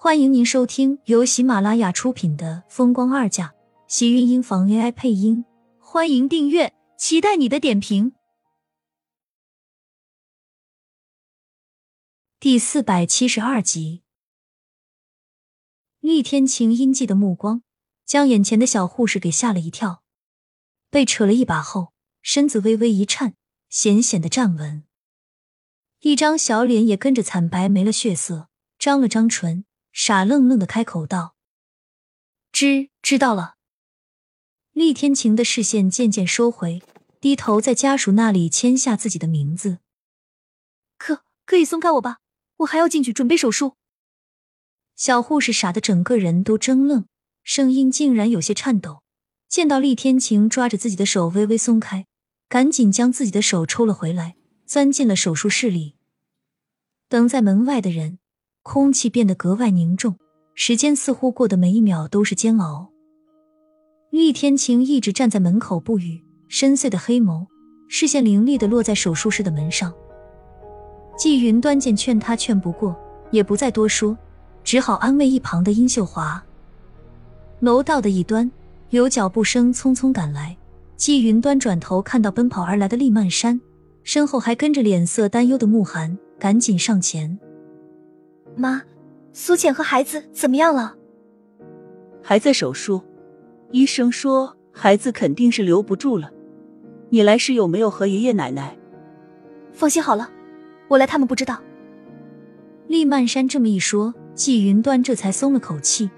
欢迎您收听由喜马拉雅出品的《风光二嫁》，喜运音房 AI 配音。欢迎订阅，期待你的点评。第四百七十二集，厉天晴阴寂的目光将眼前的小护士给吓了一跳，被扯了一把后，身子微微一颤，险险的站稳，一张小脸也跟着惨白没了血色，张了张唇。傻愣愣的开口道：“知知道了。”厉天晴的视线渐渐收回，低头在家属那里签下自己的名字。可可以松开我吧，我还要进去准备手术。小护士傻的整个人都怔愣，声音竟然有些颤抖。见到厉天晴抓着自己的手微微松开，赶紧将自己的手抽了回来，钻进了手术室里。等在门外的人。空气变得格外凝重，时间似乎过得每一秒都是煎熬。厉天晴一直站在门口不语，深邃的黑眸，视线凌厉的落在手术室的门上。季云端见劝他劝不过，也不再多说，只好安慰一旁的殷秀华。楼道的一端，有脚步声匆匆赶来。季云端转头看到奔跑而来的厉曼山，身后还跟着脸色担忧的慕寒，赶紧上前。妈，苏浅和孩子怎么样了？还在手术，医生说孩子肯定是留不住了。你来时有没有和爷爷奶奶？放心好了，我来他们不知道。厉曼山这么一说，季云端这才松了口气。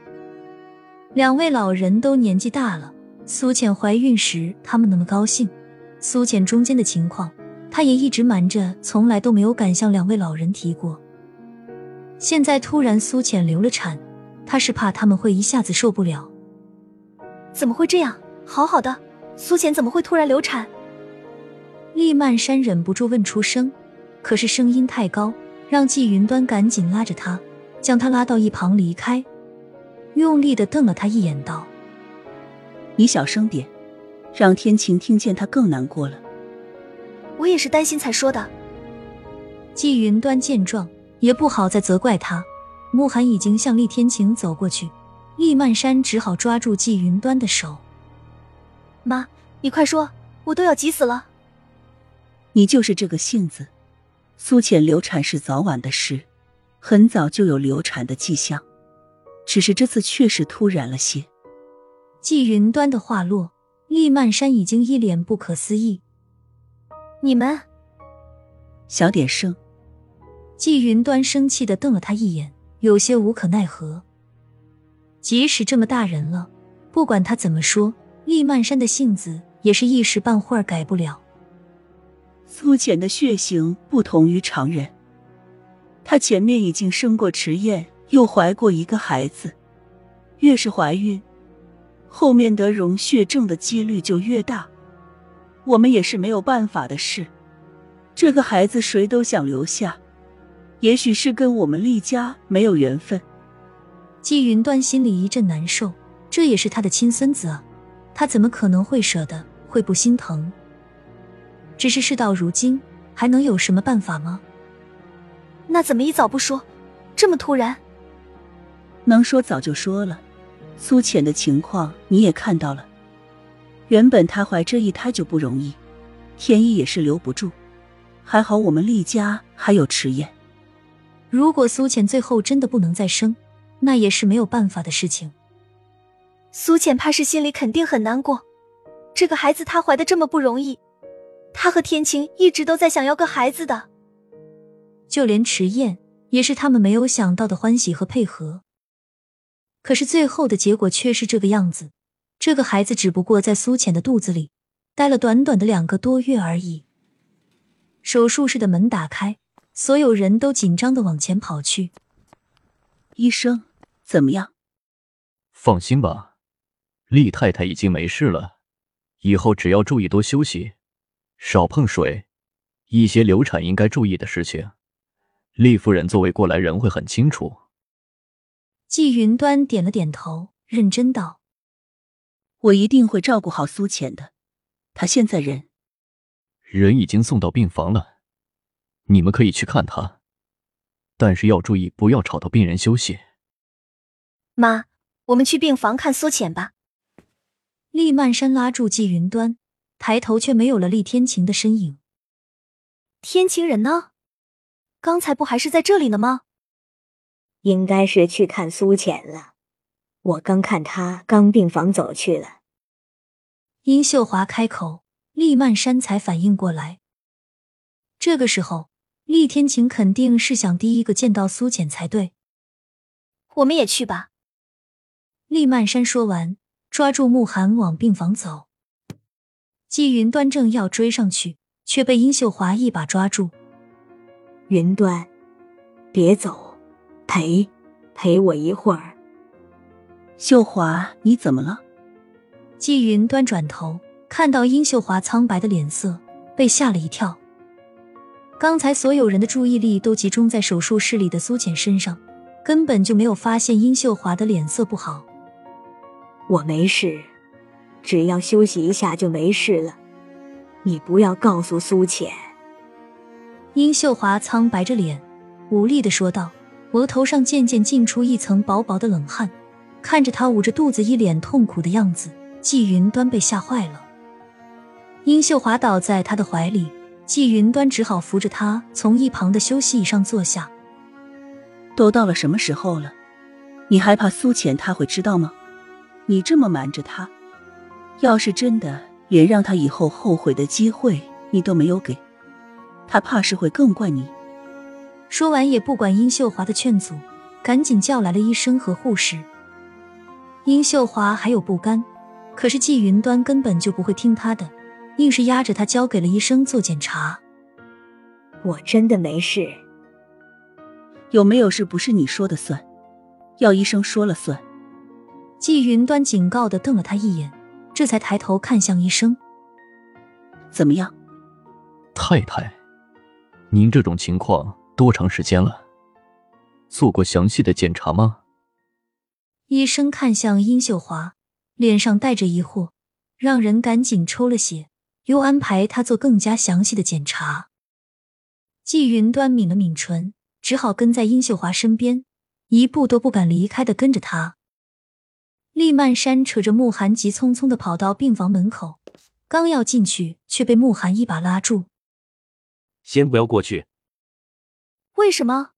两位老人都年纪大了，苏浅怀孕时他们那么高兴，苏浅中间的情况，他也一直瞒着，从来都没有敢向两位老人提过。现在突然苏浅流了产，他是怕他们会一下子受不了。怎么会这样？好好的苏浅怎么会突然流产？厉曼山忍不住问出声，可是声音太高，让季云端赶紧拉着他，将他拉到一旁离开，用力的瞪了他一眼，道：“你小声点，让天晴听见，他更难过了。”我也是担心才说的。季云端见状。也不好再责怪他，慕寒已经向厉天晴走过去，厉曼山只好抓住季云端的手。妈，你快说，我都要急死了。你就是这个性子，苏浅流产是早晚的事，很早就有流产的迹象，只是这次确实突然了些。季云端的话落，厉曼山已经一脸不可思议。你们，小点声。季云端生气的瞪了他一眼，有些无可奈何。即使这么大人了，不管他怎么说，厉曼山的性子也是一时半会儿改不了。苏浅的血型不同于常人，她前面已经生过迟燕，又怀过一个孩子，越是怀孕，后面得溶血症的几率就越大。我们也是没有办法的事，这个孩子谁都想留下。也许是跟我们厉家没有缘分。季云端心里一阵难受，这也是他的亲孙子啊，他怎么可能会舍得，会不心疼？只是事到如今，还能有什么办法吗？那怎么一早不说，这么突然？能说早就说了。苏浅的情况你也看到了，原本她怀这一胎就不容易，天意也是留不住，还好我们厉家还有迟燕。如果苏浅最后真的不能再生，那也是没有办法的事情。苏浅怕是心里肯定很难过，这个孩子她怀的这么不容易，她和天晴一直都在想要个孩子的。就连迟燕也是他们没有想到的欢喜和配合。可是最后的结果却是这个样子，这个孩子只不过在苏浅的肚子里待了短短的两个多月而已。手术室的门打开。所有人都紧张的往前跑去。医生，怎么样？放心吧，厉太太已经没事了，以后只要注意多休息，少碰水，一些流产应该注意的事情，厉夫人作为过来人会很清楚。季云端点了点头，认真道：“我一定会照顾好苏浅的。她现在人，人已经送到病房了。”你们可以去看他，但是要注意不要吵到病人休息。妈，我们去病房看苏浅吧。厉曼山拉住季云端，抬头却没有了厉天晴的身影。天晴人呢？刚才不还是在这里呢吗？应该是去看苏浅了。我刚看他刚病房走去了。殷秀华开口，厉曼山才反应过来。这个时候，厉天晴肯定是想第一个见到苏浅才对。我们也去吧。厉曼山说完，抓住慕寒往病房走。季云端正要追上去，却被殷秀华一把抓住。云端，别走，陪陪我一会儿。秀华，你怎么了？季云端转头看到殷秀华苍白的脸色，被吓了一跳。刚才所有人的注意力都集中在手术室里的苏浅身上，根本就没有发现殷秀华的脸色不好。我没事，只要休息一下就没事了。你不要告诉苏浅。殷秀华苍白着脸，无力的说道，额头上渐渐浸出一层薄薄的冷汗。看着他捂着肚子，一脸痛苦的样子，季云端被吓坏了。殷秀华倒在他的怀里，季云端只好扶着他从一旁的休息椅上坐下。都到了什么时候了，你还怕苏浅他会知道吗？你这么瞒着他，要是真的连让他以后后悔的机会你都没有给，他怕是会更怪你。说完也不管殷秀华的劝阻，赶紧叫来了医生和护士。殷秀华还有不甘，可是季云端根本就不会听他的，硬是压着他交给了医生做检查。我真的没事，有没有事不是你说的算，要医生说了算。季云端警告的瞪了他一眼，这才抬头看向医生：“怎么样，太太？您这种情况多长时间了？做过详细的检查吗？”医生看向殷秀华，脸上带着疑惑，让人赶紧抽了血，又安排他做更加详细的检查。季云端抿了抿唇，只好跟在殷秀华身边，一步都不敢离开的跟着他。厉曼山扯着慕寒，急匆匆的跑到病房门口，刚要进去，却被慕寒一把拉住。先不要过去。为什么？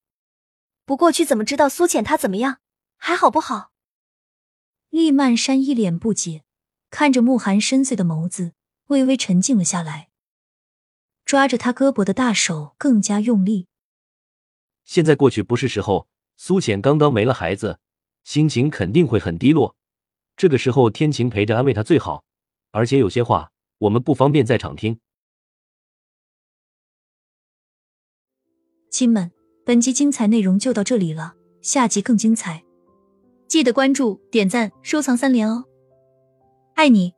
不过去怎么知道苏浅她怎么样？还好不好？厉曼山一脸不解，看着慕寒深邃的眸子，微微沉静了下来，抓着他胳膊的大手更加用力。现在过去不是时候。苏浅刚刚没了孩子，心情肯定会很低落。这个时候，天晴陪着安慰他最好，而且有些话我们不方便在场听。亲们，本集精彩内容就到这里了，下集更精彩，记得关注、点赞、收藏三连哦！爱你。